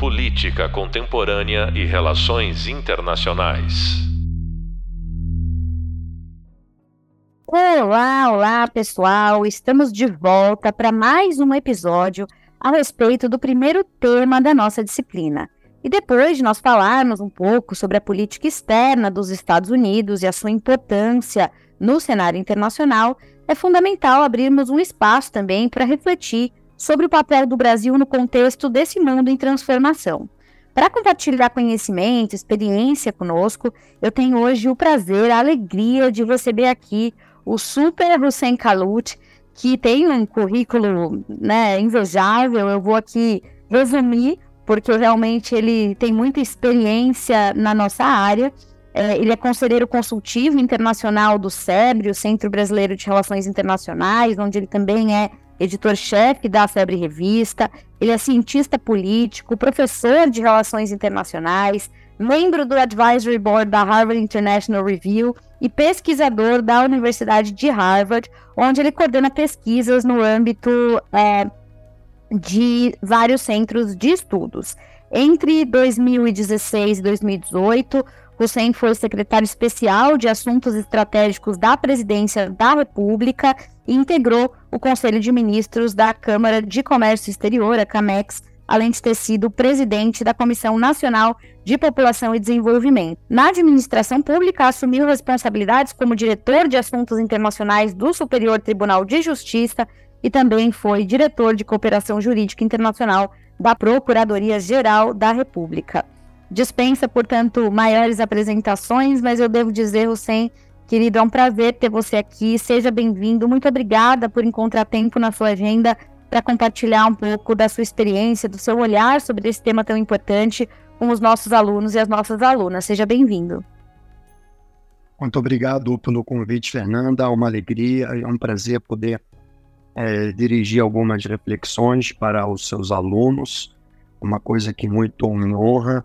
Política Contemporânea e Relações Internacionais. Olá, olá pessoal! Estamos de volta para mais um episódio a respeito do primeiro tema da nossa disciplina. E depois de nós falarmos um pouco sobre a política externa dos Estados Unidos e a sua importância no cenário internacional, é fundamental abrirmos um espaço também para refletir sobre o papel do Brasil no contexto desse mundo em transformação. Para compartilhar conhecimento, experiência conosco, eu tenho hoje o prazer, a alegria de receber aqui o Super Hussein Kalut, que tem um currículo né, invejável. Eu vou aqui resumir, porque realmente ele tem muita experiência na nossa área. É, ele é conselheiro consultivo internacional do SEBRE, o Centro Brasileiro de Relações Internacionais, onde ele também é editor-chefe da Febre Revista, ele é cientista político, professor de relações internacionais, membro do Advisory Board da Harvard International Review e pesquisador da Universidade de Harvard, onde ele coordena pesquisas no âmbito é, de vários centros de estudos. Entre 2016 e 2018, Hussein foi secretário especial de Assuntos Estratégicos da Presidência da República e integrou o Conselho de Ministros da Câmara de Comércio Exterior, a CAMEX, além de ter sido presidente da Comissão Nacional de População e Desenvolvimento. Na administração pública, assumiu responsabilidades como diretor de Assuntos Internacionais do Superior Tribunal de Justiça e também foi diretor de Cooperação Jurídica Internacional da Procuradoria-Geral da República. Dispensa, portanto, maiores apresentações, mas eu devo dizer, Hussein, querido, é um prazer ter você aqui. Seja bem-vindo. Muito obrigada por encontrar tempo na sua agenda para compartilhar um pouco da sua experiência, do seu olhar sobre esse tema tão importante com os nossos alunos e as nossas alunas. Seja bem-vindo. Muito obrigado pelo convite, Fernanda. É uma alegria é um prazer poder é, dirigir algumas reflexões para os seus alunos. Uma coisa que muito me honra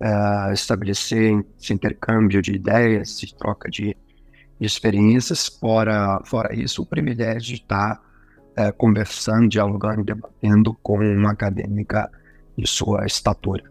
uh, estabelecer esse intercâmbio de ideias, de troca de, experiências. Fora, fora isso, o privilégio de estar uh, conversando, dialogando, debatendo com uma acadêmica de sua estatura.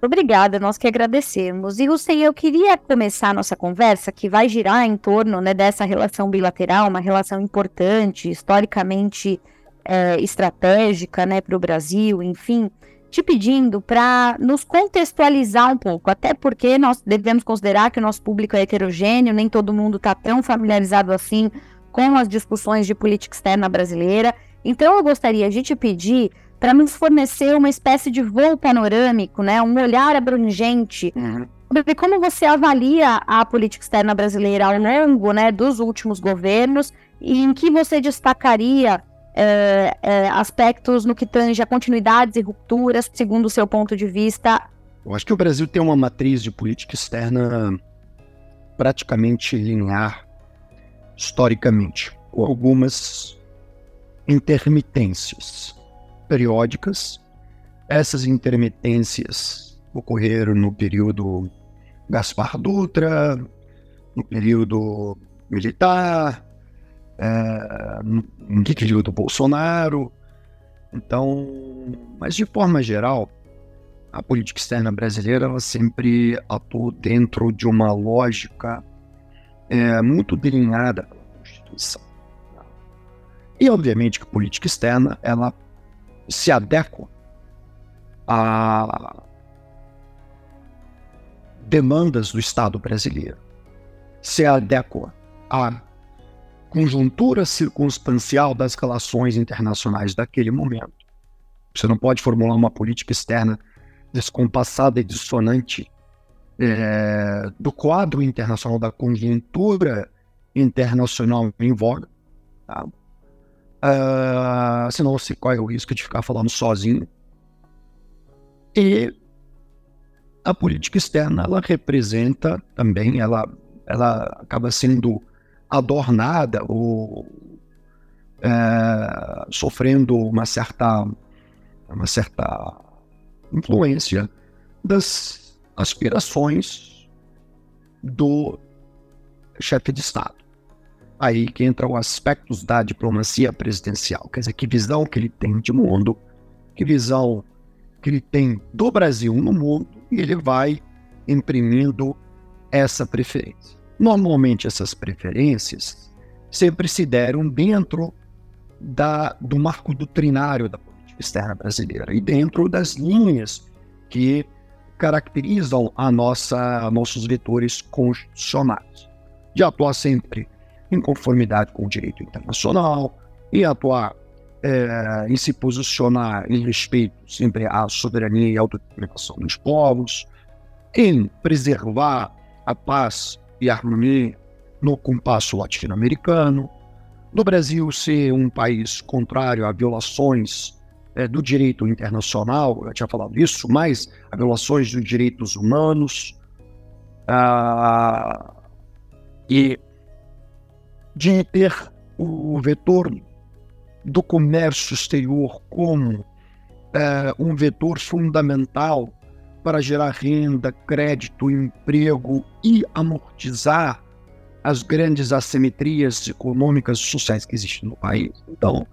Obrigada, nós que agradecemos. E Hussein, eu queria começar a nossa conversa, que vai girar em torno né, dessa relação bilateral, uma relação importante, historicamente é, estratégica né, para o Brasil, enfim, te pedindo para nos contextualizar um pouco, até porque nós devemos considerar que o nosso público é heterogêneo, nem todo mundo está tão familiarizado assim com as discussões de política externa brasileira. Então, eu gostaria de te pedir para nos fornecer uma espécie de voo panorâmico, né, um olhar abrangente uhum. sobre como você avalia a política externa brasileira ao longo né, dos últimos governos e em que você destacaria é, é, aspectos no que tange a continuidades e rupturas, segundo o seu ponto de vista? Eu acho que o Brasil tem uma matriz de política externa praticamente linear, historicamente, com algumas intermitências periódicas. Essas intermitências ocorreram no período Gaspar Dutra, no período militar, é, que do Bolsonaro. Então, mas de forma geral, a política externa brasileira ela sempre atuou dentro de uma lógica é, muito delineada pela Constituição. E obviamente que a política externa ela se adequa a demandas do Estado brasileiro, se adequa a conjuntura circunstancial das relações internacionais daquele momento. Você não pode formular uma política externa descompassada e dissonante é, do quadro internacional, da conjuntura internacional em voga. Tá? Uh, senão você corre o risco de ficar falando sozinho. E a política externa, ela representa também, ela, ela acaba sendo adornada ou é, sofrendo uma certa, uma certa influência das aspirações do chefe de Estado. Aí que entram aspectos da diplomacia presidencial, quer dizer, que visão que ele tem de mundo, que visão que ele tem do Brasil no mundo e ele vai imprimindo essa preferência. Normalmente essas preferências sempre se deram dentro da, do marco doutrinário da política externa brasileira e dentro das linhas que caracterizam a nossa nossos vetores constitucionais de atuar sempre em conformidade com o direito internacional e atuar é, em se posicionar em respeito sempre à soberania e autodeterminação dos povos, em preservar a paz e harmonia no compasso latino-americano, no Brasil ser um país contrário a violações é, do direito internacional, eu tinha falado isso, mas a violações dos direitos humanos, ah, e de ter o vetor do comércio exterior como é, um vetor fundamental para gerar renda, crédito, emprego e amortizar as grandes assimetrias econômicas e sociais que existem no país. Então,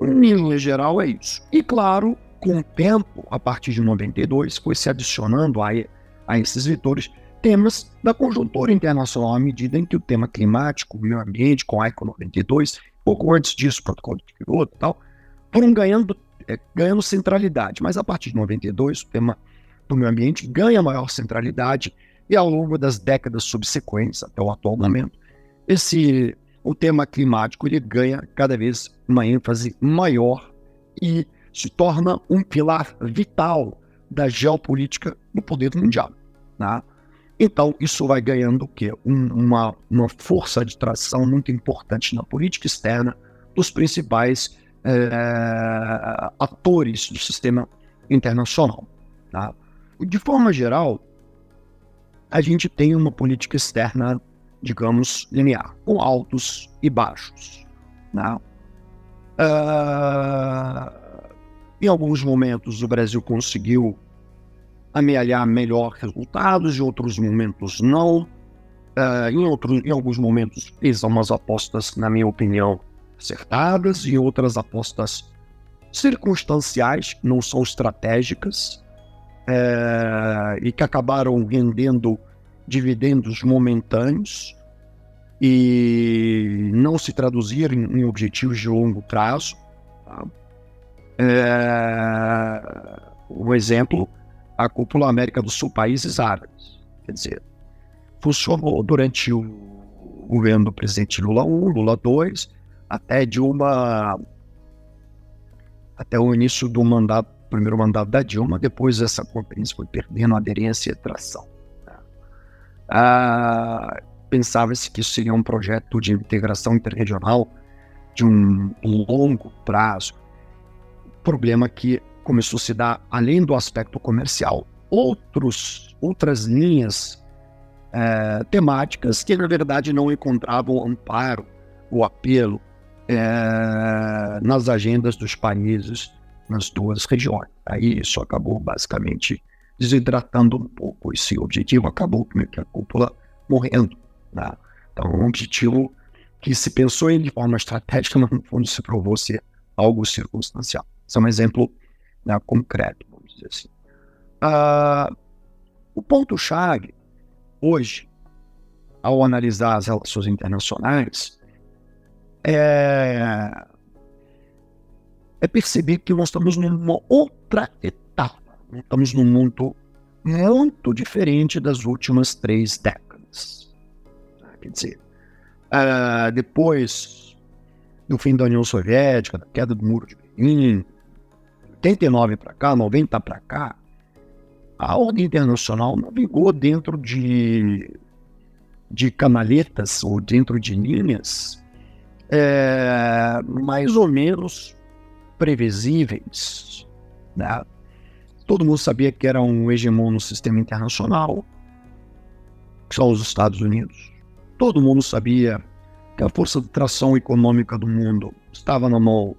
em geral, é isso. E, claro, com o tempo, a partir de 92, foi se adicionando a, a esses vetores temas da conjuntura internacional, à medida em que o tema climático, meio ambiente, com a ECO 92, pouco antes disso, protocolo de Kyoto e tal, foram ganhando, é, ganhando centralidade. Mas a partir de 92, o tema do meio ambiente ganha maior centralidade e ao longo das décadas subsequentes, até o atual momento, esse o tema climático ele ganha cada vez uma ênfase maior e se torna um pilar vital da geopolítica no poder mundial. Né? Então, isso vai ganhando o quê? Um, uma, uma força de tração muito importante na política externa dos principais é, atores do sistema internacional. Tá? De forma geral, a gente tem uma política externa, digamos, linear, com altos e baixos. Né? Uh, em alguns momentos, o Brasil conseguiu amealhar melhor resultados, em outros momentos não. Uh, em, outros, em alguns momentos fez umas apostas, na minha opinião, acertadas, e outras apostas circunstanciais, não são estratégicas, uh, e que acabaram rendendo dividendos momentâneos e não se traduziram em, em objetivos de longo prazo. Tá? É, um exemplo a cúpula América do Sul, países árabes. Quer dizer, funcionou durante o governo do presidente Lula I, Lula II, até Dilma, até o início do mandato, primeiro mandato da Dilma, depois essa conferência foi perdendo aderência e atração. Né? Ah, Pensava-se que isso seria um projeto de integração interregional de um longo prazo. Problema que começou a se dar, além do aspecto comercial, outros, outras linhas é, temáticas que, na verdade, não encontravam amparo ou apelo é, nas agendas dos países nas duas regiões. Aí isso acabou basicamente desidratando um pouco esse objetivo, acabou com a cúpula morrendo. Né? Então, um objetivo que se pensou em de forma estratégica, mas no fundo se provou ser algo circunstancial. Esse é um exemplo né, concreto, vamos dizer assim. Uh, o ponto-chave, hoje, ao analisar as relações internacionais, é, é perceber que nós estamos numa outra etapa. Estamos num mundo muito diferente das últimas três décadas. Quer dizer, uh, depois do fim da União Soviética, da queda do Muro de Berlim, 89 para cá, 90 para cá, a ordem internacional navegou dentro de, de canaletas ou dentro de linhas é, mais ou menos previsíveis. Né? Todo mundo sabia que era um hegemon no sistema internacional, que são os Estados Unidos. Todo mundo sabia que a força de tração econômica do mundo estava na mão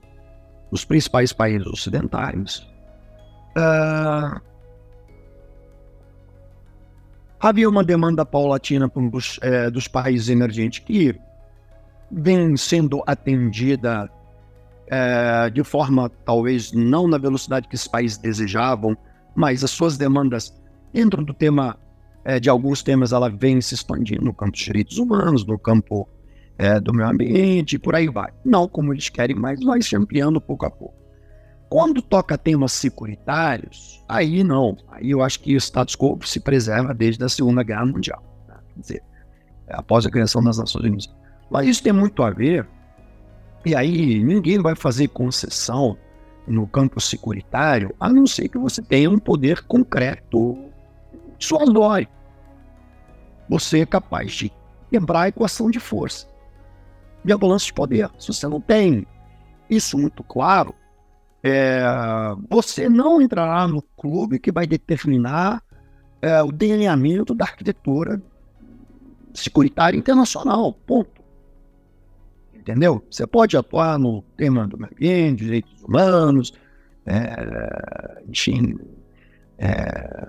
dos principais países ocidentais, uh, havia uma demanda paulatina dos, é, dos países emergentes que vem sendo atendida é, de forma talvez não na velocidade que esses países desejavam, mas as suas demandas dentro do tema é, de alguns temas ela vem se expandindo no campo dos direitos humanos, no campo é, do meio ambiente, por aí vai. Não como eles querem, mas vai se ampliando pouco a pouco. Quando toca temas securitários, aí não. Aí eu acho que o status quo se preserva desde a Segunda Guerra Mundial. Né? Quer dizer, após a criação das Nações Unidas. Mas isso tem muito a ver, e aí ninguém vai fazer concessão no campo securitário, a não ser que você tenha um poder concreto dissuasório. Você é capaz de quebrar a equação de força e a balança de poder. Se você não tem isso muito claro, é, você não entrará no clube que vai determinar é, o delineamento da arquitetura securitária internacional. Ponto. Entendeu? Você pode atuar no tema do meio ambiente, direitos humanos, é, enfim, é,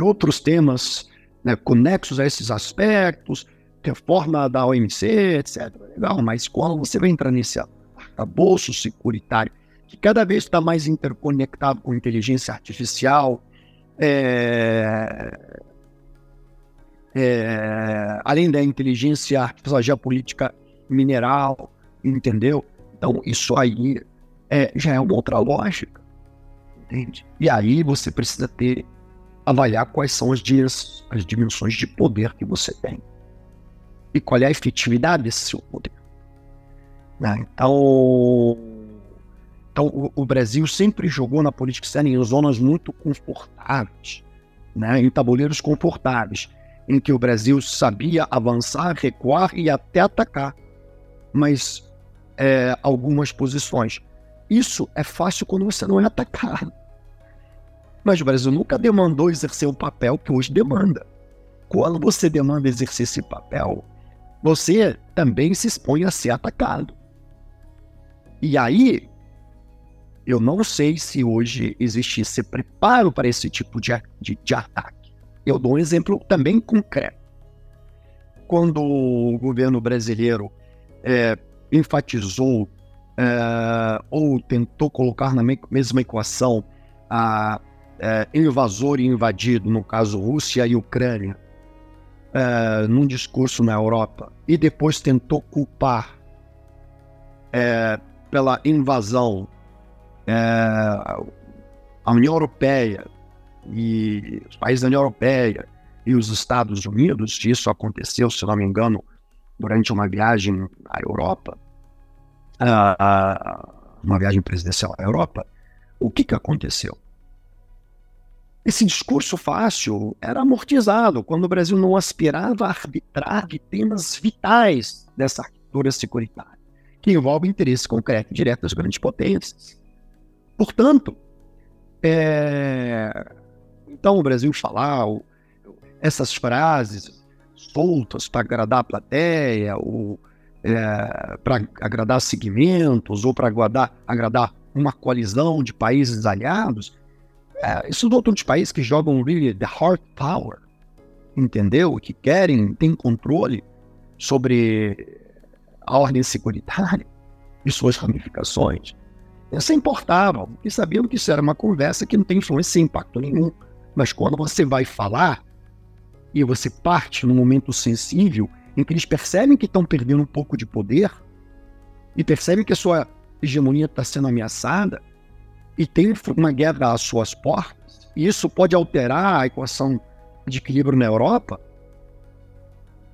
outros temas né, conexos a esses aspectos, reforma da OMC, etc. Legal, mas quando você vai entrar nesse arcabouço securitário, que cada vez está mais interconectado com inteligência artificial, é, é, além da inteligência artificial geopolítica mineral, entendeu? Então, isso aí é, já é uma outra lógica, entende? E aí você precisa ter, avaliar quais são as, as dimensões de poder que você tem e qual é a efetividade desse seu poder. Né? Então, então o, o, Brasil sempre jogou na política externa em zonas muito confortáveis, né? em tabuleiros confortáveis, em que o Brasil sabia avançar, recuar e até atacar, mas é, algumas posições. Isso é fácil quando você não é atacado. Mas o Brasil nunca demandou exercer o papel que hoje demanda. Quando você demanda exercer esse papel, você também se expõe a ser atacado. E aí, eu não sei se hoje existe esse preparo para esse tipo de, de, de ataque. Eu dou um exemplo também concreto. Quando o governo brasileiro é, enfatizou é, ou tentou colocar na mesma equação a é, invasor e invadido, no caso Rússia e Ucrânia, é, num discurso na Europa e depois tentou culpar é, pela invasão é, a União Europeia e os países da União Europeia e os Estados Unidos, isso aconteceu, se não me engano, durante uma viagem à Europa, uma viagem presidencial à Europa, o que, que aconteceu? Esse discurso fácil era amortizado quando o Brasil não aspirava a arbitrar de temas vitais dessa arquitetura securitária, que envolve interesse concreto e direto das grandes potências. Portanto, é... então o Brasil falar essas frases soltas para agradar a plateia, ou é, para agradar segmentos, ou para agradar, agradar uma coalizão de países aliados, é, de outros países que jogam really the hard power, entendeu? Que querem, têm controle sobre a ordem securitária e suas ramificações. Isso é importável, porque sabiam que isso era uma conversa que não tem influência e impacto nenhum. Mas quando você vai falar e você parte num momento sensível em que eles percebem que estão perdendo um pouco de poder e percebem que a sua hegemonia está sendo ameaçada, e tem uma guerra às suas portas, e isso pode alterar a equação de equilíbrio na Europa,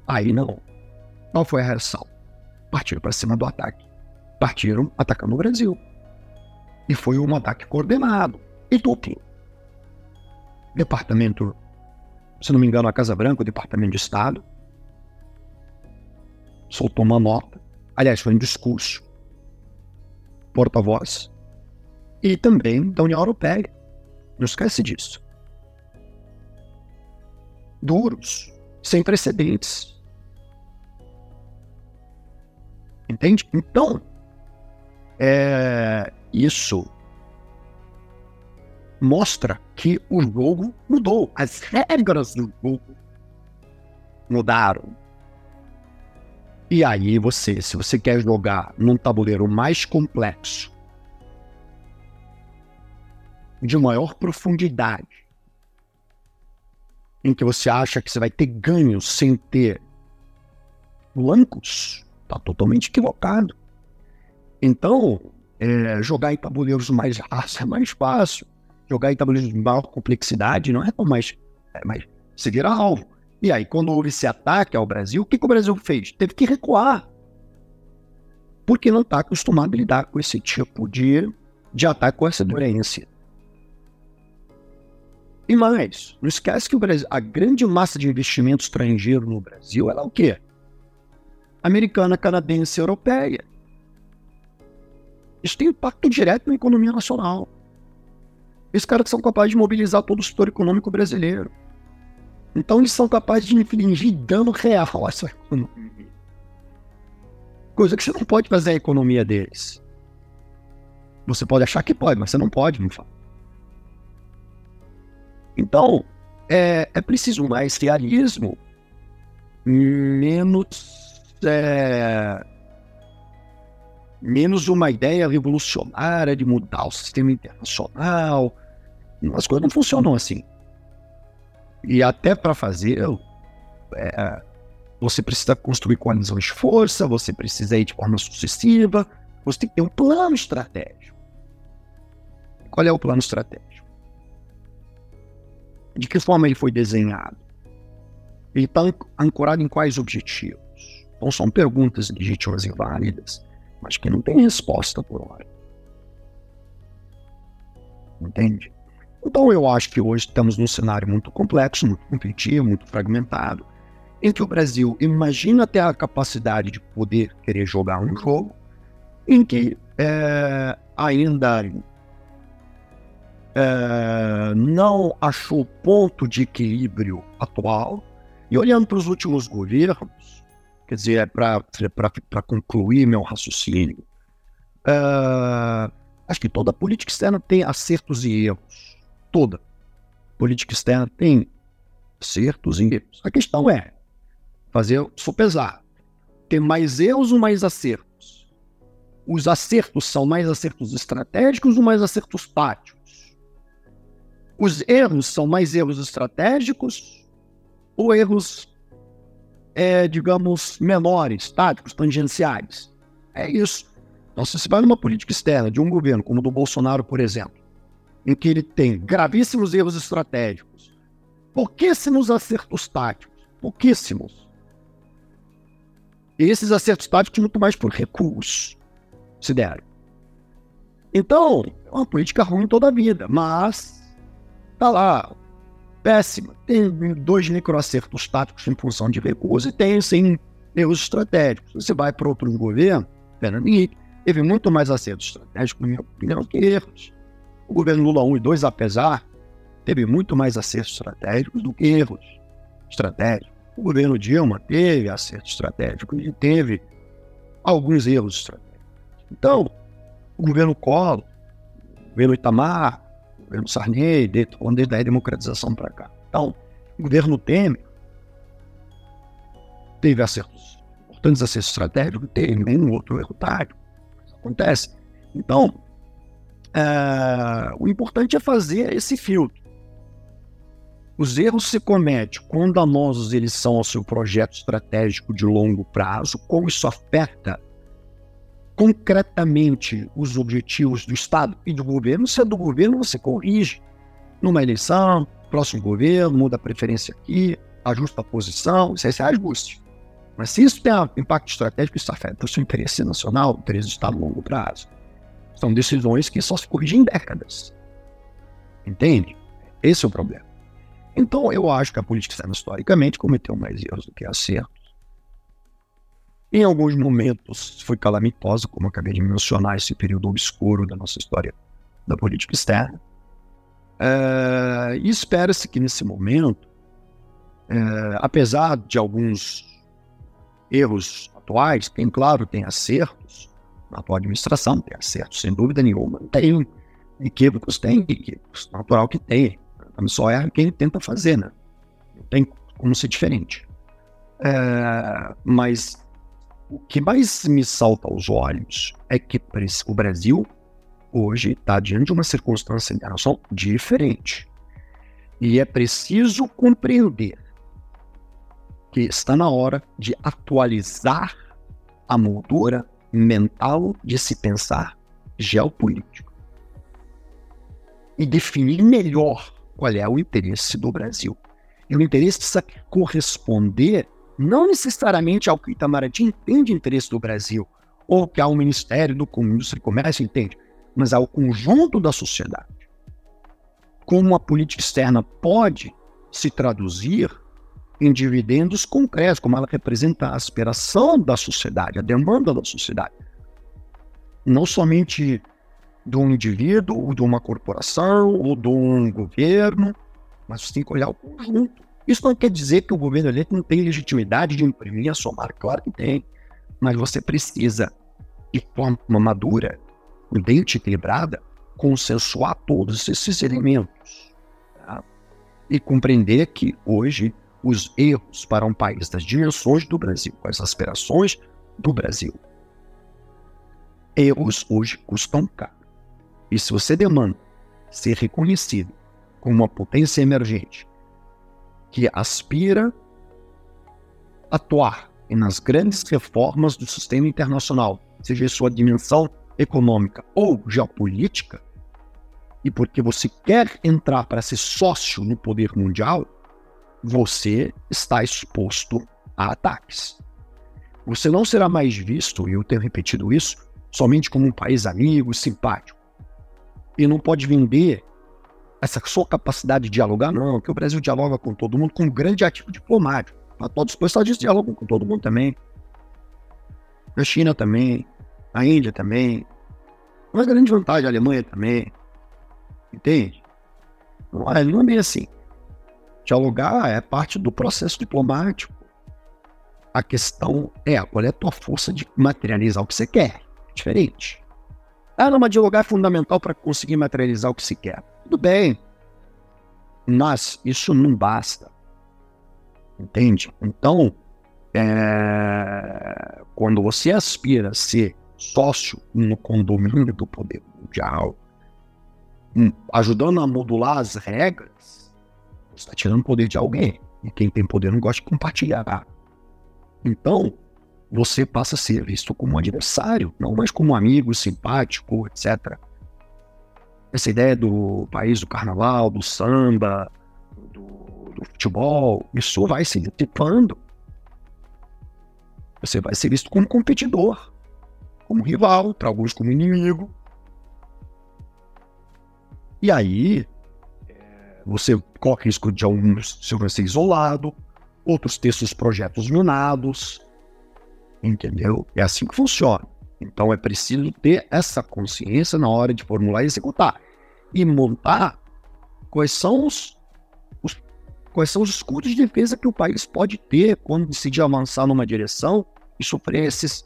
aí não. Qual foi a reação? Partiram para cima do ataque. Partiram atacando o Brasil. E foi um ataque coordenado e duplo. Departamento, se não me engano, a Casa Branca, o Departamento de Estado, soltou uma nota. Aliás, foi um discurso. Porta-voz e também da União Europeia. Não esquece disso. Duros, sem precedentes. Entende? Então, é, isso mostra que o jogo mudou. As regras do jogo mudaram. E aí você, se você quer jogar num tabuleiro mais complexo, de maior profundidade, em que você acha que você vai ter ganhos sem ter blancos, está totalmente equivocado. Então, é, jogar em tabuleiros mais rasos é mais fácil. Jogar em tabuleiros de maior complexidade não é tão mais. É mais você vira alvo. E aí, quando houve esse ataque ao Brasil, o que, que o Brasil fez? Teve que recuar. Porque não está acostumado a lidar com esse tipo de, de ataque com essa doença. E mais, não esquece que o Brasil, a grande massa de investimento estrangeiro no Brasil ela é o quê? Americana, canadense, europeia. Isso tem impacto direto na economia nacional. Esses caras são capazes de mobilizar todo o setor econômico brasileiro. Então eles são capazes de infligir dano real à sua economia. Coisa que você não pode fazer a economia deles. Você pode achar que pode, mas você não pode, não fala. Então, é, é preciso mais realismo, menos, é, menos uma ideia revolucionária de mudar o sistema internacional. As coisas não funcionam assim. E até para fazer, é, você precisa construir coalizões de força, você precisa ir de forma sucessiva, você tem que ter um plano estratégico. Qual é o plano estratégico? De que forma ele foi desenhado? Ele está ancorado em quais objetivos? Então são perguntas legítimas e válidas, mas que não tem resposta por hora. Entende? Então eu acho que hoje estamos num cenário muito complexo, muito competitivo, muito fragmentado, em que o Brasil imagina ter a capacidade de poder querer jogar um jogo, em que é, ainda é, não achou o ponto de equilíbrio atual, e olhando para os últimos governos, quer dizer, é para concluir meu raciocínio, é, acho que toda política externa tem acertos e erros toda. Política externa tem acertos e erros. A questão é fazer sopesar. Tem mais erros ou mais acertos? Os acertos são mais acertos estratégicos ou mais acertos táticos? Os erros são mais erros estratégicos ou erros, é, digamos, menores, táticos, tangenciais? É isso. Então, se você vai numa política externa de um governo, como o do Bolsonaro, por exemplo, em que ele tem gravíssimos erros estratégicos, pouquíssimos acertos táticos, pouquíssimos. E esses acertos táticos muito mais por recursos se deram. Então, é uma política ruim toda a vida, mas tá lá, péssima. Tem dois microacertos táticos em função de recursos e tem, sim, erros estratégicos. Você vai para outros governos, Fernando Henrique, teve muito mais acertos estratégicos, na minha opinião, que erros. O governo Lula 1 e 2, apesar, teve muito mais acertos estratégicos do que erros estratégicos. O governo Dilma teve acertos estratégicos e teve alguns erros estratégicos. Então, o governo Collor, o governo Itamar, o governo Sarney, desde a democratização para cá. Então, o governo Temer teve acertos, importantes acertos estratégicos, teve nenhum outro erro tático. Isso acontece. Então, é, o importante é fazer esse filtro. Os erros se cometem quando danosos eles são ao seu projeto estratégico de longo prazo, como isso afeta concretamente os objetivos do Estado e do governo. Se é do governo, você corrige numa eleição, próximo governo, muda a preferência aqui, ajusta a posição, isso aí você ajuste. Mas se isso tem impacto estratégico, isso afeta o seu interesse nacional, o interesse do Estado a longo prazo. São decisões que só se corrigem em décadas. Entende? Esse é o problema. Então, eu acho que a política externa, historicamente, cometeu mais erros do que acertos. Em alguns momentos foi calamitosa, como acabei de mencionar, esse período obscuro da nossa história da política externa. É, e espera-se que nesse momento, é, apesar de alguns erros atuais, tem, claro, tem acertos, na tua administração, tem acerto, sem dúvida nenhuma. Tem equívocos, tem equívocos, natural que tem. Só é quem tenta fazer, né? Não tem como ser diferente. É, mas o que mais me salta aos olhos é que o Brasil hoje está diante de uma circunstância internacional diferente. E é preciso compreender que está na hora de atualizar a moldura mental de se pensar geopolítico e definir melhor qual é o interesse do Brasil. E o interesse precisa corresponder não necessariamente ao que Itamaraty entende interesse do Brasil, ou que ao Ministério do Indústria e Comércio entende, mas ao conjunto da sociedade. Como a política externa pode se traduzir em dividendos concretos, como ela representa a aspiração da sociedade, a demanda da sociedade. Não somente de um indivíduo, ou de uma corporação, ou de um governo, mas você tem que olhar o conjunto. Isso não quer dizer que o governo eleito não tem legitimidade de imprimir a sua marca, claro que tem, mas você precisa, de forma madura, prudente, equilibrada, consensuar todos esses elementos tá? e compreender que hoje os erros para um país das dimensões do Brasil, com as aspirações do Brasil, erros hoje custam caro. E se você demanda ser reconhecido como uma potência emergente que aspira a atuar nas grandes reformas do sistema internacional, seja em sua dimensão econômica ou geopolítica, e porque você quer entrar para ser sócio no poder mundial, você está exposto a ataques. Você não será mais visto, e eu tenho repetido isso, somente como um país amigo, simpático. E não pode vender essa sua capacidade de dialogar, não, que o Brasil dialoga com todo mundo com um grande ativo diplomático. A todos os Unidos dialogam com todo mundo também. A China também, a Índia também. Uma grande vantagem, a Alemanha também. Entende? Não é, não é bem assim. Dialogar é parte do processo diplomático. A questão é qual é a tua força de materializar o que você quer. Diferente. Ah, não, mas dialogar é fundamental para conseguir materializar o que se quer. Tudo bem. Mas isso não basta. Entende? Então, é... quando você aspira a ser sócio no condomínio do poder mundial, hum, ajudando a modular as regras, você está tirando o poder de alguém. E quem tem poder não gosta de compartilhar. Então, você passa a ser visto como um adversário, não mais como um amigo simpático, etc. Essa ideia do país do carnaval, do samba, do, do futebol, isso vai se dissipando. Você vai ser visto como competidor, como rival, para alguns como inimigo. E aí, você corre risco de alguns ser isolado, outros ter seus projetos minados, entendeu? É assim que funciona. Então é preciso ter essa consciência na hora de formular e executar. E montar quais são os, os quais são os escudos de defesa que o país pode ter quando decidir avançar numa direção e sofrer esses,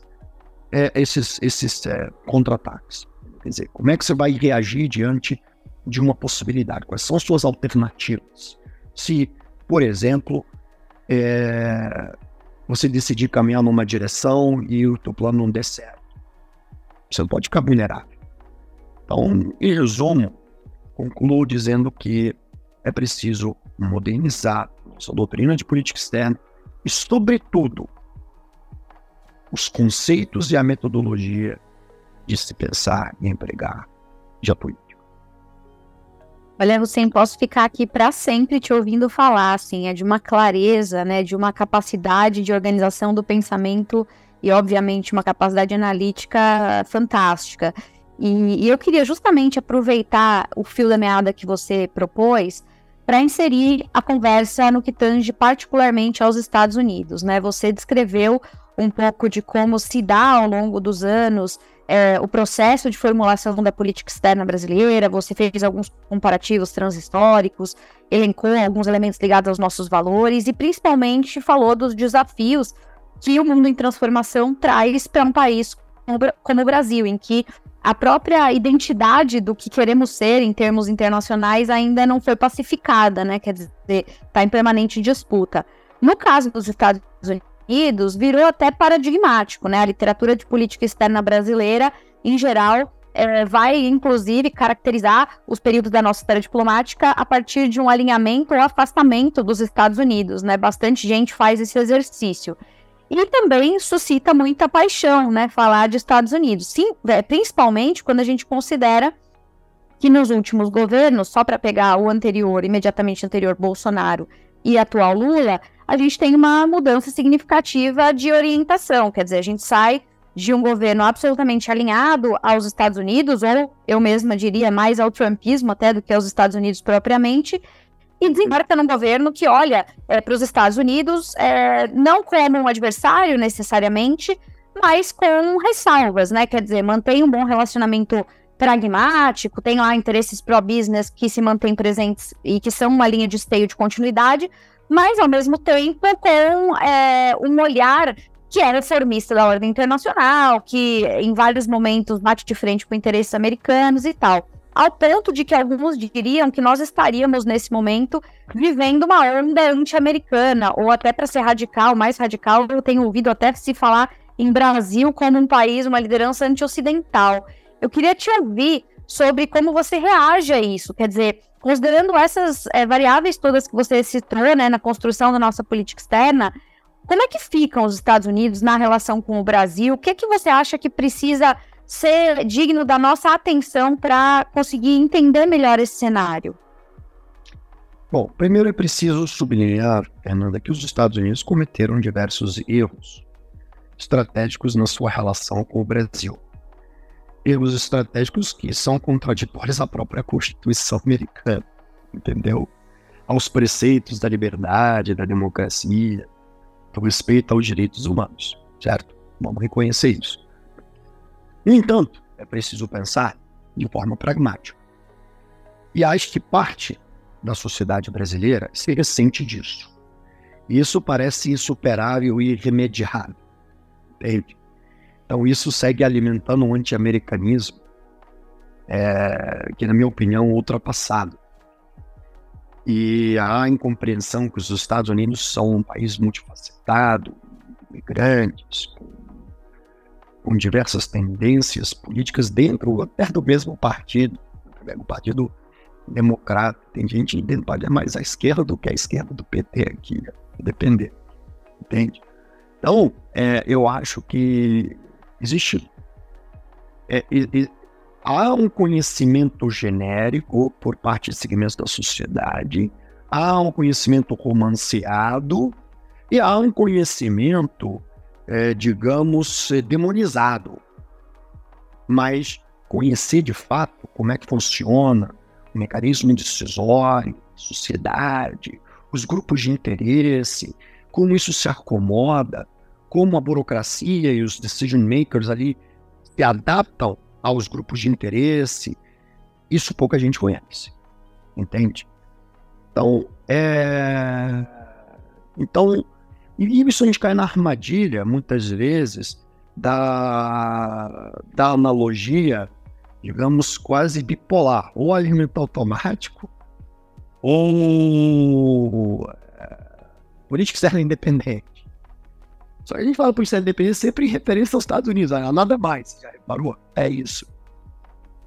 é, esses, esses é, contra-ataques. Quer dizer, como é que você vai reagir diante de uma possibilidade? Quais são as suas alternativas? Se, por exemplo, é, você decidir caminhar numa direção e o teu plano não der certo. Você não pode ficar vulnerável. Então, em resumo, concluo dizendo que é preciso modernizar nossa doutrina de política externa e, sobretudo, os conceitos e a metodologia de se pensar e empregar de apoio. Olha, Hussein, posso ficar aqui para sempre te ouvindo falar, assim, é de uma clareza, né, de uma capacidade de organização do pensamento e, obviamente, uma capacidade analítica fantástica. E, e eu queria justamente aproveitar o fio da meada que você propôs para inserir a conversa no que tange particularmente aos Estados Unidos, né? Você descreveu um pouco de como se dá ao longo dos anos é, o processo de formulação da política externa brasileira, você fez alguns comparativos transhistóricos, elencou alguns elementos ligados aos nossos valores e principalmente falou dos desafios que o mundo em transformação traz para um país como o Brasil, em que a própria identidade do que queremos ser em termos internacionais ainda não foi pacificada, né? Quer dizer, está em permanente disputa. No caso dos Estados Unidos virou até paradigmático, né? A literatura de política externa brasileira, em geral, é, vai inclusive caracterizar os períodos da nossa história diplomática a partir de um alinhamento ou afastamento dos Estados Unidos, né? Bastante gente faz esse exercício. E também suscita muita paixão, né? Falar de Estados Unidos. Sim, é, principalmente quando a gente considera que nos últimos governos, só para pegar o anterior, imediatamente anterior, Bolsonaro e atual Lula, a gente tem uma mudança significativa de orientação. Quer dizer, a gente sai de um governo absolutamente alinhado aos Estados Unidos, ou eu mesma diria mais ao trumpismo até do que aos Estados Unidos propriamente, e desembarca num governo que olha é, para os Estados Unidos é, não como um adversário necessariamente, mas com ressalvas, né? Quer dizer, mantém um bom relacionamento pragmático, tem lá interesses pró-business que se mantêm presentes e que são uma linha de esteio de continuidade, mas ao mesmo tempo com é, um olhar que é reformista da ordem internacional, que em vários momentos bate de frente com interesses americanos e tal ao ponto de que alguns diriam que nós estaríamos, nesse momento, vivendo uma onda anti-americana, ou até para ser radical, mais radical, eu tenho ouvido até se falar em Brasil como um país, uma liderança anti-ocidental. Eu queria te ouvir sobre como você reage a isso, quer dizer, considerando essas é, variáveis todas que você citou né, na construção da nossa política externa, como é que ficam os Estados Unidos na relação com o Brasil? O que, é que você acha que precisa ser digno da nossa atenção para conseguir entender melhor esse cenário? Bom, primeiro é preciso sublinhar, Fernanda, que os Estados Unidos cometeram diversos erros estratégicos na sua relação com o Brasil. Erros estratégicos que são contraditórios à própria Constituição americana, entendeu? Aos preceitos da liberdade, da democracia, do respeito aos direitos humanos, certo? Vamos reconhecer isso. No entanto, é preciso pensar de forma pragmática. E acho que parte da sociedade brasileira se ressente disso. Isso parece insuperável e irremediável. Entende? Então, isso segue alimentando um anti-americanismo é, que, na minha opinião, é ultrapassado. E a incompreensão que os Estados Unidos são um país multifacetado, imigrantes, com com diversas tendências políticas dentro até do mesmo partido, o Partido Democrata. Tem gente dentro do mais à esquerda do que à esquerda do PT aqui, depender, entende? Então, é, eu acho que existe é, é, há um conhecimento genérico por parte de segmentos da sociedade, há um conhecimento romanceado e há um conhecimento é, digamos, demonizado. Mas conhecer de fato como é que funciona o mecanismo decisório, sociedade, os grupos de interesse, como isso se acomoda, como a burocracia e os decision makers ali se adaptam aos grupos de interesse, isso pouca gente conhece, entende? Então, é... Então, e isso a gente cai na armadilha, muitas vezes, da, da analogia, digamos, quase bipolar, ou alimento automático, ou uh, política externa independente. Só que a gente fala política externa independente sempre em referência aos Estados Unidos, né? nada mais, já reparou? É isso.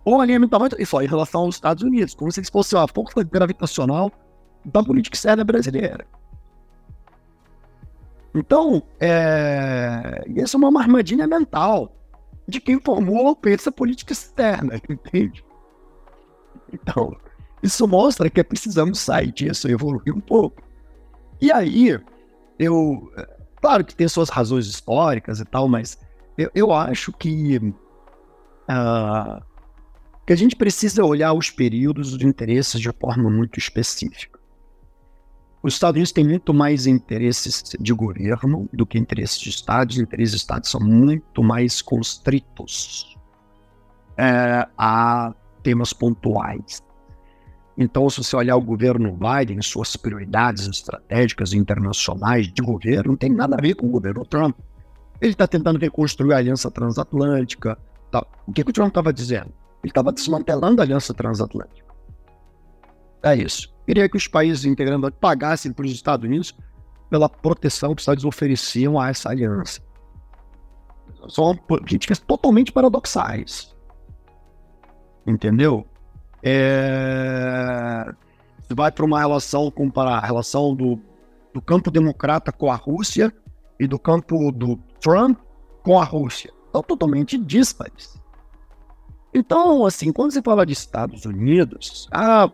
Ou alinhamento automático, isso em relação aos Estados Unidos, como se fosse a força gravitacional da política externa brasileira. Então, é... isso é uma armadilha mental de quem formou ou pensa política externa, entende? Então, isso mostra que precisamos sair disso e evoluir um pouco. E aí, eu. Claro que tem suas razões históricas e tal, mas eu, eu acho que. Uh, que a gente precisa olhar os períodos de interesses de forma muito específica. Os Estados Unidos têm muito mais interesses de governo do que interesses de Estados. Os interesses de Estados são muito mais constritos é, a temas pontuais. Então, se você olhar o governo Biden, suas prioridades estratégicas internacionais de governo, não tem nada a ver com o governo Trump. Ele está tentando reconstruir a aliança transatlântica. Tá. O que, que o Trump estava dizendo? Ele estava desmantelando a aliança transatlântica. É isso queria que os países integrantes pagassem para os Estados Unidos pela proteção que os Estados Unidos ofereciam a essa aliança. São políticas totalmente paradoxais. Entendeu? É... Vai para uma relação, comparar a relação do, do campo democrata com a Rússia e do campo do Trump com a Rússia. São totalmente díspares. Então, assim, quando você fala de Estados Unidos, ah,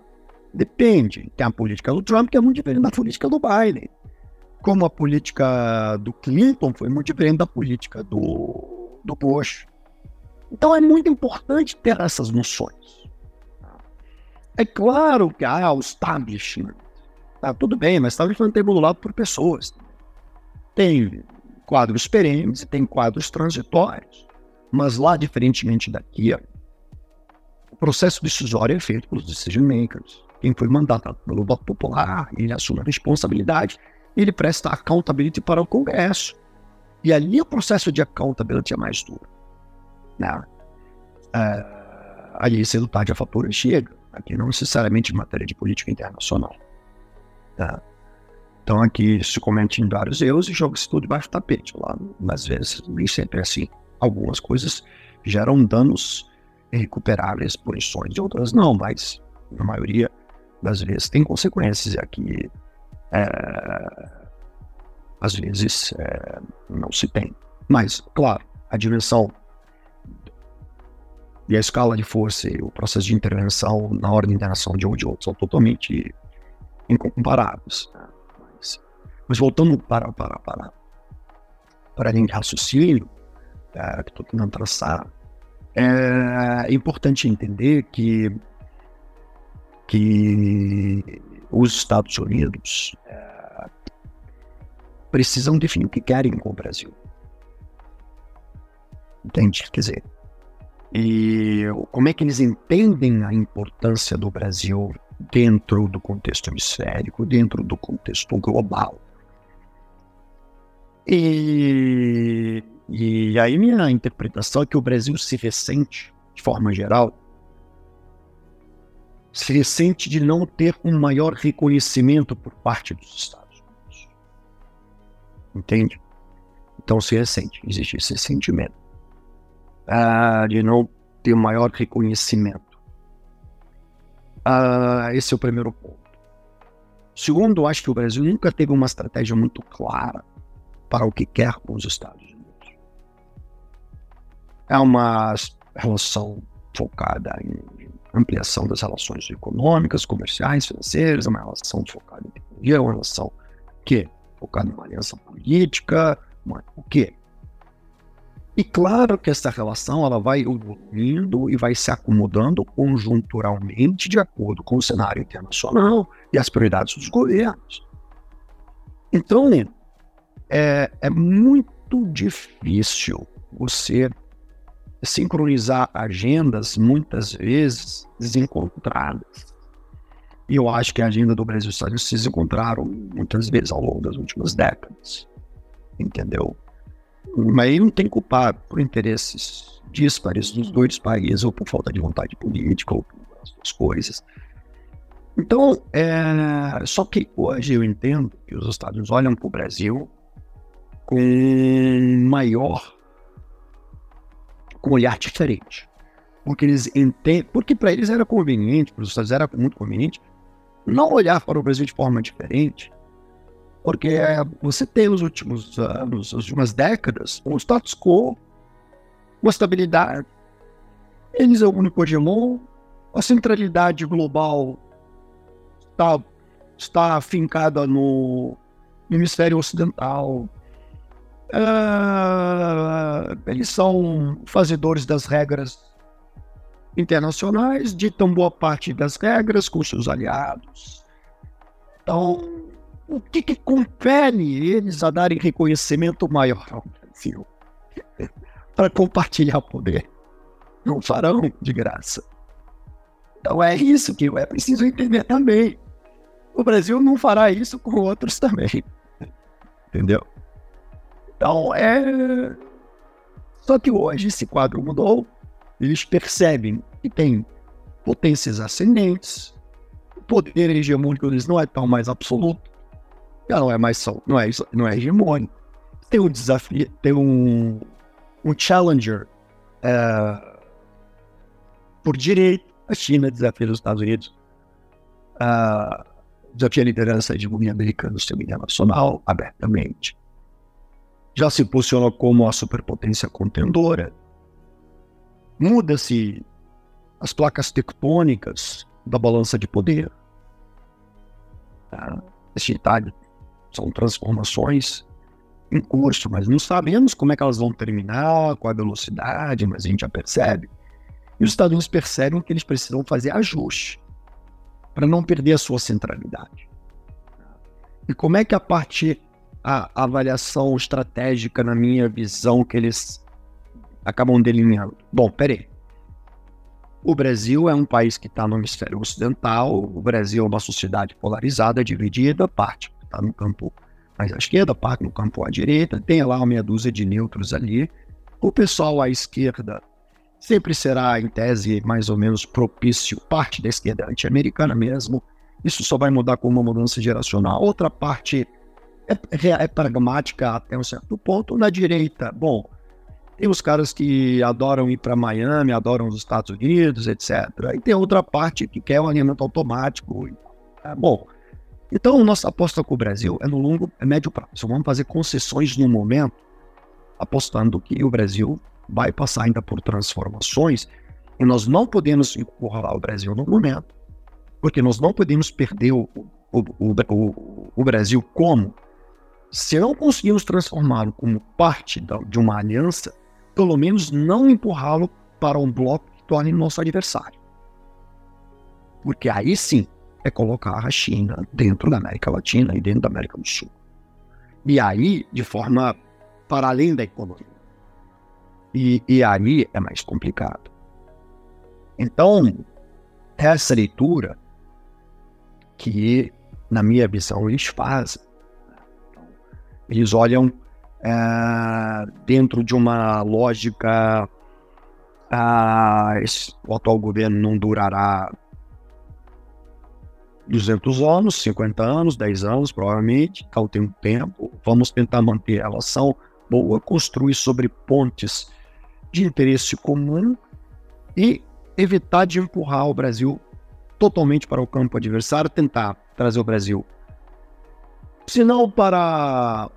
depende. Tem a política do Trump que é muito diferente da política do Biden. Como a política do Clinton foi muito diferente da política do, do Bush. Então é muito importante ter essas noções. É claro que há o establishment. Tá, tudo bem, mas establishment é modulado por pessoas. Tem quadros perenes tem quadros transitórios. Mas lá, diferentemente daqui, o processo decisório é feito pelos decision makers. Quem foi mandatado pelo voto popular, ele assume a responsabilidade, ele presta accountability para o Congresso. E ali o processo de accountability é mais duro. Né? Ali cedo tarde a fatura chega. Aqui não necessariamente em matéria de política internacional. Tá? Então aqui se comete vários erros e joga-se tudo debaixo do tapete. Lá, às vezes, nem sempre é assim. Algumas coisas geram danos irrecuperáveis, punições, outras não, mas na maioria das vezes tem consequências e aqui é, às vezes é, não se tem. Mas, claro, a dimensão e a escala de força e o processo de intervenção na ordem de de um de outro são totalmente incomparáveis. Mas, mas, voltando para, para, para, para a linha de raciocínio é, que estou tentando traçar, é importante entender que, que os Estados Unidos é, precisam definir o que querem com o Brasil. Entende? Quer dizer, e como é que eles entendem a importância do Brasil dentro do contexto hemisférico, dentro do contexto global. E, e aí minha interpretação é que o Brasil se ressente, de forma geral, se ressente de não ter um maior reconhecimento por parte dos Estados Unidos. Entende? Então se ressente, existe esse sentimento uh, de não ter maior reconhecimento. Uh, esse é o primeiro ponto. Segundo, acho que o Brasil nunca teve uma estratégia muito clara para o que quer com os Estados Unidos. É uma relação focada em ampliação das relações econômicas, comerciais, financeiras, é uma relação focada em tecnologia, é uma relação que focada em uma aliança política, uma, o quê? E claro que essa relação ela vai evoluindo e vai se acomodando conjunturalmente de acordo com o cenário internacional e as prioridades dos governos. Então, é, é muito difícil você sincronizar agendas, muitas vezes desencontradas. E eu acho que a agenda do Brasil e dos Estados Unidos se desencontraram muitas vezes ao longo das últimas décadas. Entendeu? Mas aí não tem culpado por interesses díspares dos dois países, ou por falta de vontade política, ou por outras coisas. Então, é, só que hoje eu entendo que os Estados Unidos olham para o Brasil com maior, com um olhar diferente. Porque eles entendem, porque para eles era conveniente, para os Estados Unidos era muito conveniente, não olhar para o Brasil de forma diferente, porque você tem nos últimos anos, nas últimas décadas, um status quo, uma estabilidade. Eles é o único hegemon, a centralidade global está, está afincada no hemisfério ocidental. Uh, eles são fazedores das regras internacionais, ditam boa parte das regras com seus aliados. Então, o que, que compele eles a darem reconhecimento maior ao Brasil para compartilhar poder? Não farão de graça. Então é isso que é preciso entender também. O Brasil não fará isso com outros também. Entendeu? Então é. Só que hoje esse quadro mudou. Eles percebem que tem potências ascendentes, o poder hegemônico deles não é tão mais absoluto não é mais não é, não é hegemônico. Tem um desafio, tem um, um challenger é, por direito. A China desafia os Estados Unidos, uh, desafia a liderança da hegemonia americana no seu internacional abertamente. Já se posicionou como a superpotência contendora. Muda-se as placas tectônicas da balança de poder. Uh, esse detalhe são transformações em curso, mas não sabemos como é que elas vão terminar, qual a velocidade, mas a gente já percebe. E os Estados Unidos percebem que eles precisam fazer ajuste para não perder a sua centralidade. E como é que a parte, a avaliação estratégica, na minha visão, que eles acabam delineando? Bom, peraí. O Brasil é um país que está no hemisfério ocidental, o Brasil é uma sociedade polarizada, dividida, parte está no campo mais à esquerda, parte no campo à direita, tem lá uma meia dúzia de neutros ali. O pessoal à esquerda sempre será, em tese, mais ou menos propício, parte da esquerda anti-americana mesmo. Isso só vai mudar com uma mudança geracional. Outra parte é, é, é pragmática até um certo ponto. Na direita, bom, tem os caras que adoram ir para Miami, adoram os Estados Unidos, etc. E tem outra parte que quer um alinhamento automático. É, bom, então nossa aposta com o Brasil é no longo, é médio prazo. Vamos fazer concessões no momento, apostando que o Brasil vai passar ainda por transformações e nós não podemos encurralar o Brasil no momento, porque nós não podemos perder o, o, o, o Brasil como? Se não conseguimos transformá-lo como parte da, de uma aliança, pelo menos não empurrá-lo para um bloco que torne nosso adversário. Porque aí sim é colocar a China dentro da América Latina e dentro da América do Sul. E aí, de forma para além da economia. E, e aí é mais complicado. Então, essa leitura que, na minha visão, eles fazem. Eles olham é, dentro de uma lógica. Ah, esse, o atual governo não durará 200 anos, 50 anos, 10 anos, provavelmente, ao tem um tempo. Vamos tentar manter a relação boa, construir sobre pontes de interesse comum e evitar de empurrar o Brasil totalmente para o campo adversário, tentar trazer o Brasil, se não para,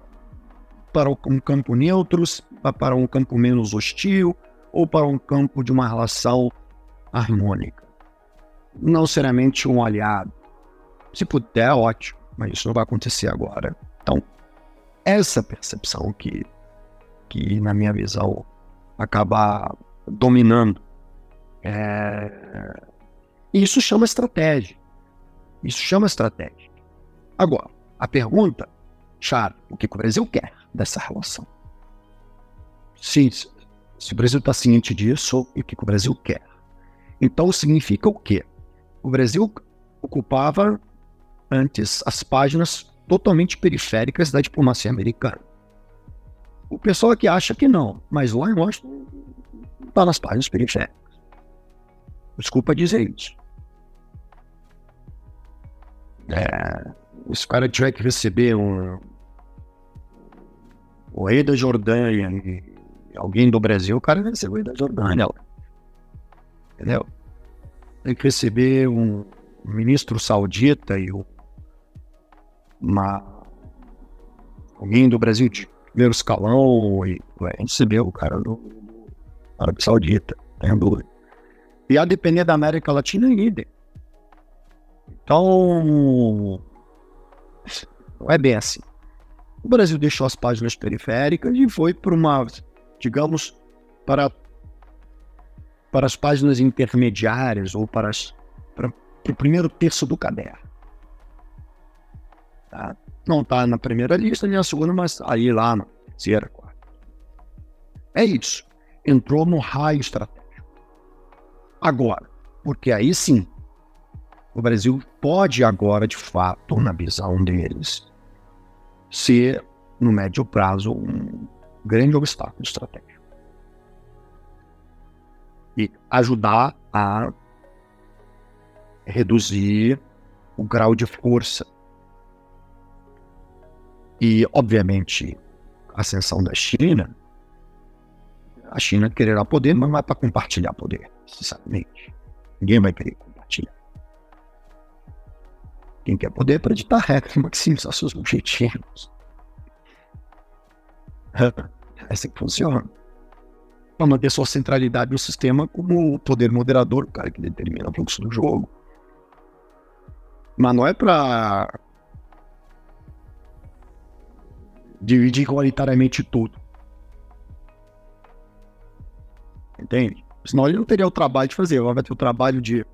para um campo neutro, para um campo menos hostil, ou para um campo de uma relação harmônica. Não seriamente um aliado. Se puder, ótimo, mas isso não vai acontecer agora. Então, essa percepção que, que na minha visão, acabar dominando. É... Isso chama estratégia. Isso chama estratégia. Agora, a pergunta, chave, o que o Brasil quer dessa relação? Se, se o Brasil está ciente disso, o que o Brasil quer? Então significa o quê? O Brasil ocupava antes as páginas totalmente periféricas da diplomacia americana. O pessoal aqui acha que não, mas lá em Washington está nas páginas periféricas. Desculpa dizer isso. É, se o cara tiver que receber um, o rei da Jordânia e alguém do Brasil, o cara recebe o rei da Jordânia. Entendeu? Tem que receber um ministro saudita e uma, alguém do Brasil de primeiro escalão e ué, recebeu o cara do, Arábia Saudita, tem dúvida. E a depender da América Latina é líder. Então, não é bem assim. O Brasil deixou as páginas periféricas e foi para uma, digamos, para, para as páginas intermediárias ou para, as, para, para o primeiro terço do caderno. Tá? Não está na primeira lista nem na segunda, mas aí lá na terceira, quarta. É isso. Entrou no raio estratégico. Agora, porque aí sim, o Brasil pode agora, de fato, na visão deles, ser, no médio prazo, um grande obstáculo estratégico. E ajudar a reduzir o grau de força E, obviamente, a ascensão da China, a China quererá poder, mas não é para compartilhar poder, necessariamente. Ninguém vai querer compartilhar. Quem quer poder é para ditar regras e maximizar seus objetivos. É assim que funciona. Para manter sua centralidade no sistema como o poder moderador, o cara que determina o fluxo do jogo. Mas não é para dividir igualitariamente tudo. Entende? Senão ele não teria o trabalho de fazer. Vai ter o trabalho de.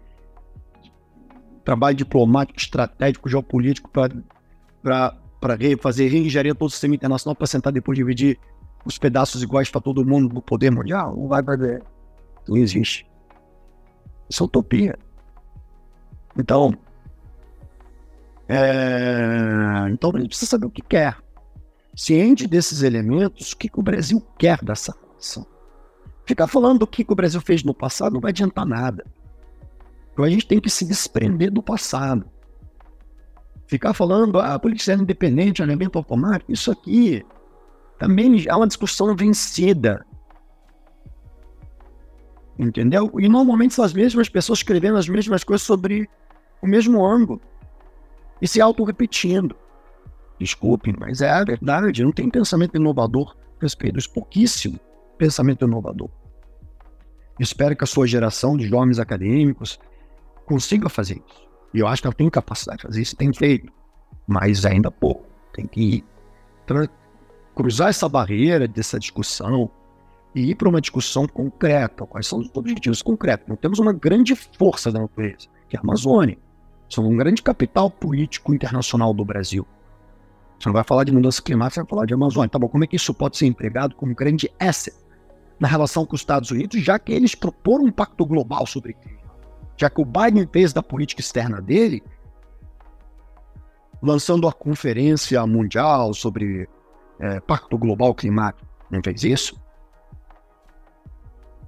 Trabalho diplomático, estratégico, geopolítico para fazer reengenharia todo o sistema internacional para sentar depois dividir os pedaços iguais para todo mundo no poder mundial. Não vai fazer. Não existe. Isso é utopia. Então, é... então a gente precisa saber o que quer. Ciente desses elementos, o que, que o Brasil quer dessa relação. Ficar falando do que, que o Brasil fez no passado não vai adiantar nada. Então a gente tem que se desprender do passado. Ficar falando, ah, a política é independente, elemento automático, isso aqui também é uma discussão vencida. Entendeu? E normalmente são as mesmas pessoas escrevendo as mesmas coisas sobre o mesmo ângulo e se auto-repetindo. Desculpem, mas é a verdade. Não tem pensamento inovador a respeito disso. Pouquíssimo pensamento inovador. Espero que a sua geração de jovens acadêmicos consiga fazer isso. E eu acho que ela tem capacidade de fazer isso, tem feito. Mas ainda pouco. Tem que ir. cruzar essa barreira dessa discussão e ir para uma discussão concreta. Quais são os objetivos concretos? Nós temos uma grande força da natureza, que é a Amazônia. Somos um grande capital político internacional do Brasil. Você não vai falar de mudança climática, você vai falar de Amazônia. Tá bom, como é que isso pode ser empregado como grande asset na relação com os Estados Unidos, já que eles proporam um pacto global sobre clima. Já que o Biden fez da política externa dele, lançando a conferência mundial sobre é, pacto global climático, não fez isso?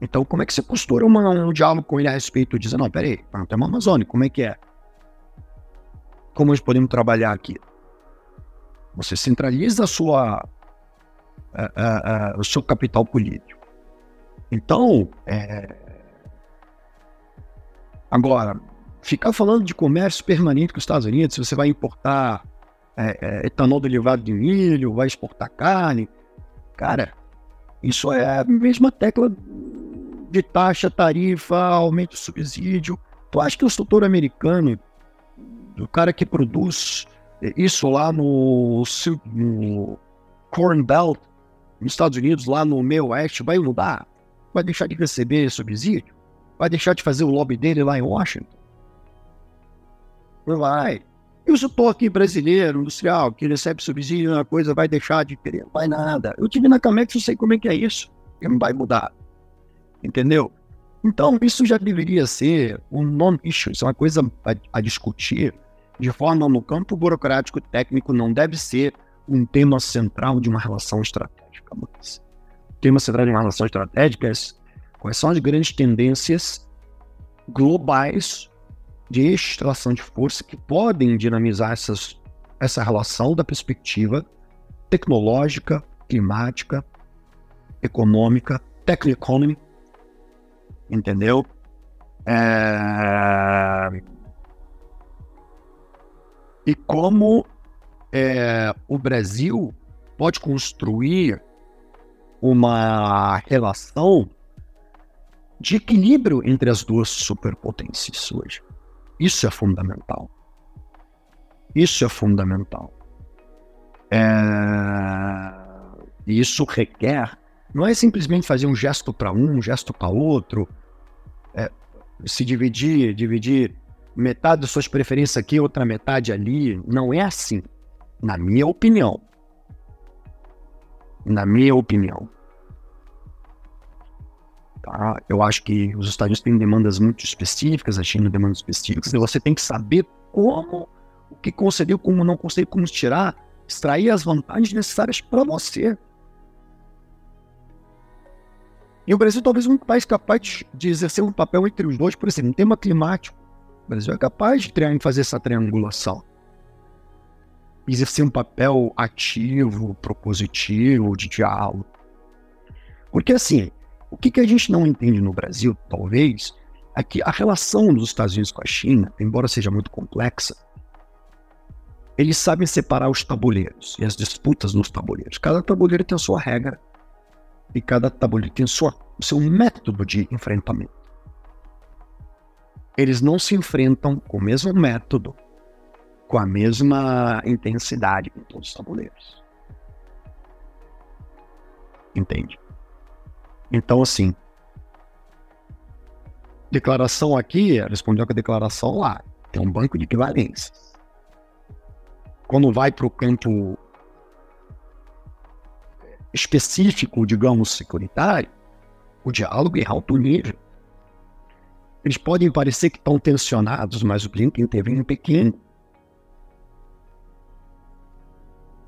Então, como é que você costura uma, um diálogo com ele a respeito dizer, não, peraí, tem uma Amazônia, como é que é? Como nós podemos trabalhar aqui? Você centraliza a sua, a, a, a, o seu capital político. Então, é... agora, ficar falando de comércio permanente com os Estados Unidos, se você vai importar é, é, etanol derivado de milho, vai exportar carne, cara, isso é a mesma tecla de taxa, tarifa, aumento do subsídio. Tu acha que o setor americano, o cara que produz isso lá no, no Corn Belt, nos Estados Unidos, lá no meio oeste, vai mudar? Vai deixar de receber subsídio? Vai deixar de fazer o lobby dele lá em Washington? Vai. E o setor aqui brasileiro, industrial, que recebe subsídio, uma coisa vai deixar de querer? Não vai nada. Eu tive na Camex, eu sei como é que é isso. Não vai mudar. Entendeu? Então, isso já deveria ser um non-issue, isso é uma coisa a, a, discutir de forma no campo burocrático técnico, não deve ser um tema central de uma relação estratégica. Mas tema central de uma relação estratégica é quais são as grandes tendências globais de extração de força que podem dinamizar essas, essa relação da perspectiva tecnológica, climática, econômica, tech-economy, entendeu? É... E como é, o Brasil pode construir uma relação de equilíbrio entre as duas superpotências hoje. Isso é fundamental. Isso é fundamental. É... Isso requer, não é simplesmente fazer um gesto para um, um gesto para outro, é, se dividir, dividir metade das suas preferências aqui, outra metade ali. Não é assim, na minha opinião na minha opinião. Tá? Eu acho que os Estados Unidos têm demandas muito específicas, a China demandas específicas, e você tem que saber como, o que conceder, como não conceder, como tirar, extrair as vantagens necessárias para você. E o Brasil talvez um país capaz de exercer um papel entre os dois, por exemplo, no tema climático. O Brasil é capaz de fazer essa triangulação. exercer um papel ativo, propositivo, de diálogo. Porque, assim, o que, que a gente não entende no Brasil, talvez, é que a relação dos Estados Unidos com a China, embora seja muito complexa, eles sabem separar os tabuleiros e as disputas nos tabuleiros. Cada tabuleiro tem a sua regra e cada tabuleiro tem o seu método de enfrentamento. Eles não se enfrentam com o mesmo método, com a mesma intensidade em todos os tabuleiros. Entende? Então, assim, declaração aqui respondeu com a declaração lá. Tem um banco de equivalências. Quando vai para o campo específico, digamos, securitário, o diálogo é alto nível. Eles podem parecer que estão tensionados, mas o Blinken teve em Pequim.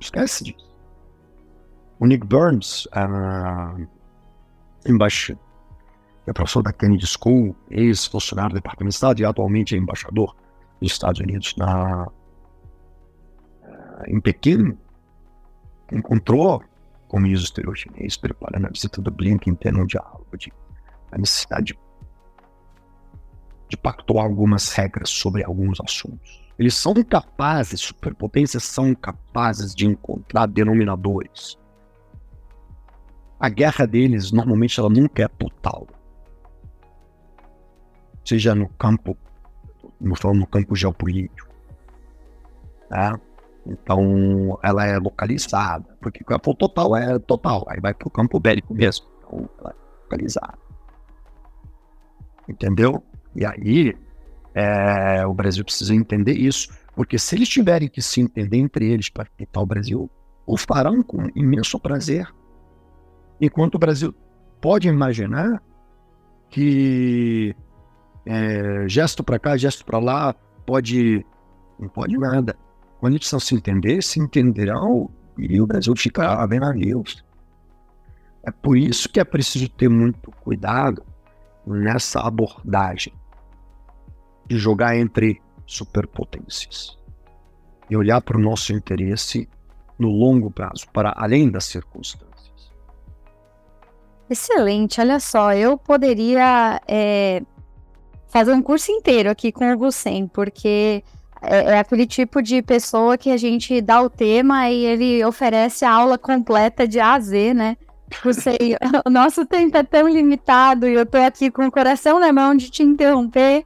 Esquece disso. O Nick Burns, uh, embaixador, é professor da Kennedy School, ex-funcionário do Departamento de Estado e atualmente é embaixador dos Estados Unidos na, uh, em Pequim, encontrou com o ministro exterior chinês preparando a visita do Blinken, tendo um diálogo de a necessidade de, de pactuar algumas regras sobre alguns assuntos. Eles são capazes, superpotências são capazes de encontrar denominadores. A guerra deles, normalmente, ela nunca é total. Seja no campo, no campo geopolítico. Tá? Então, ela é localizada, porque o campo total é total, aí vai para o campo bélico mesmo. Então, ela é localizada. Entendeu? E aí, é, o Brasil precisa entender isso, porque se eles tiverem que se entender entre eles para tentar o Brasil, o farão com imenso prazer. Enquanto o Brasil pode imaginar que é, gesto para cá, gesto para lá, pode. Não pode nada. Quando eles não se entender, se entenderão e o Brasil ficará bem navios. É por isso que é preciso ter muito cuidado nessa abordagem de jogar entre superpotências e olhar para o nosso interesse no longo prazo, para além das circunstâncias. Excelente, olha só, eu poderia é, fazer um curso inteiro aqui com o porque é, é, aquele tipo de pessoa que a gente dá o tema e ele oferece a aula completa de A a Z, né? Você, o nosso tempo é tão limitado e eu tô aqui com o coração na mão de te interromper,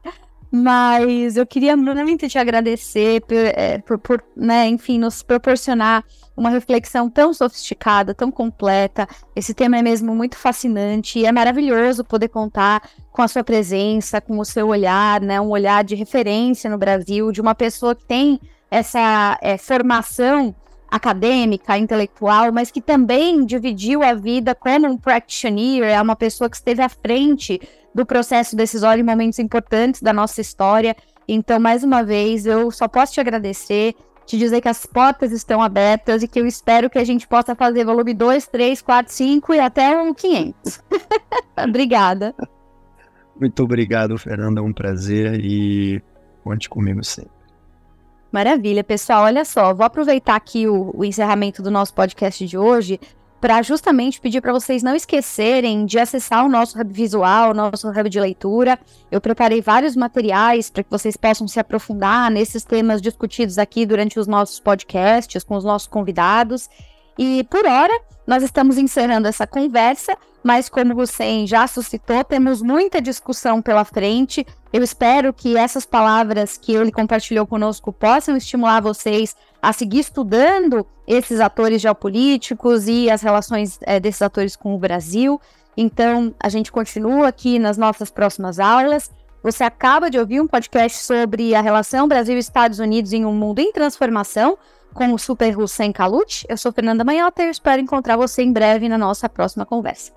mas eu queria muito te agradecer por, é, por, por né, enfim, nos proporcionar uma reflexão tão sofisticada, tão completa. Esse tema é mesmo muito fascinante e é maravilhoso poder contar com a sua presença, com o seu olhar, né, um olhar de referência no Brasil, de uma pessoa que tem essa é, formação acadêmica, intelectual, mas que também dividiu a vida como um practitioner, é uma pessoa que esteve à frente do processo decisório em momentos importantes da nossa história. Então, mais uma vez, eu só posso te agradecer, te dizer que as portas estão abertas e que eu espero que a gente possa fazer volume 2, 3, 4, 5 e até um 500. Obrigada. Muito obrigado, Fernanda. É um prazer e conte comigo sempre. Maravilha, pessoal. Olha só, vou aproveitar aqui o, o encerramento do nosso podcast de hoje para justamente pedir para vocês não esquecerem de acessar o nosso hub visual, o nosso hub de leitura. Eu preparei vários materiais para que vocês possam se aprofundar nesses temas discutidos aqui durante os nossos podcasts com os nossos convidados. E por hora, nós estamos encerrando essa conversa, mas como você já suscitou, temos muita discussão pela frente. Eu espero que essas palavras que ele compartilhou conosco possam estimular vocês a seguir estudando esses atores geopolíticos e as relações é, desses atores com o Brasil. Então, a gente continua aqui nas nossas próximas aulas. Você acaba de ouvir um podcast sobre a relação Brasil-Estados Unidos em um mundo em transformação com o Super Hussein Kalut. Eu sou Fernanda Manhota e espero encontrar você em breve na nossa próxima conversa.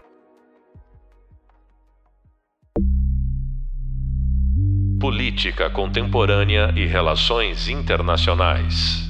Política Contemporânea e Relações Internacionais.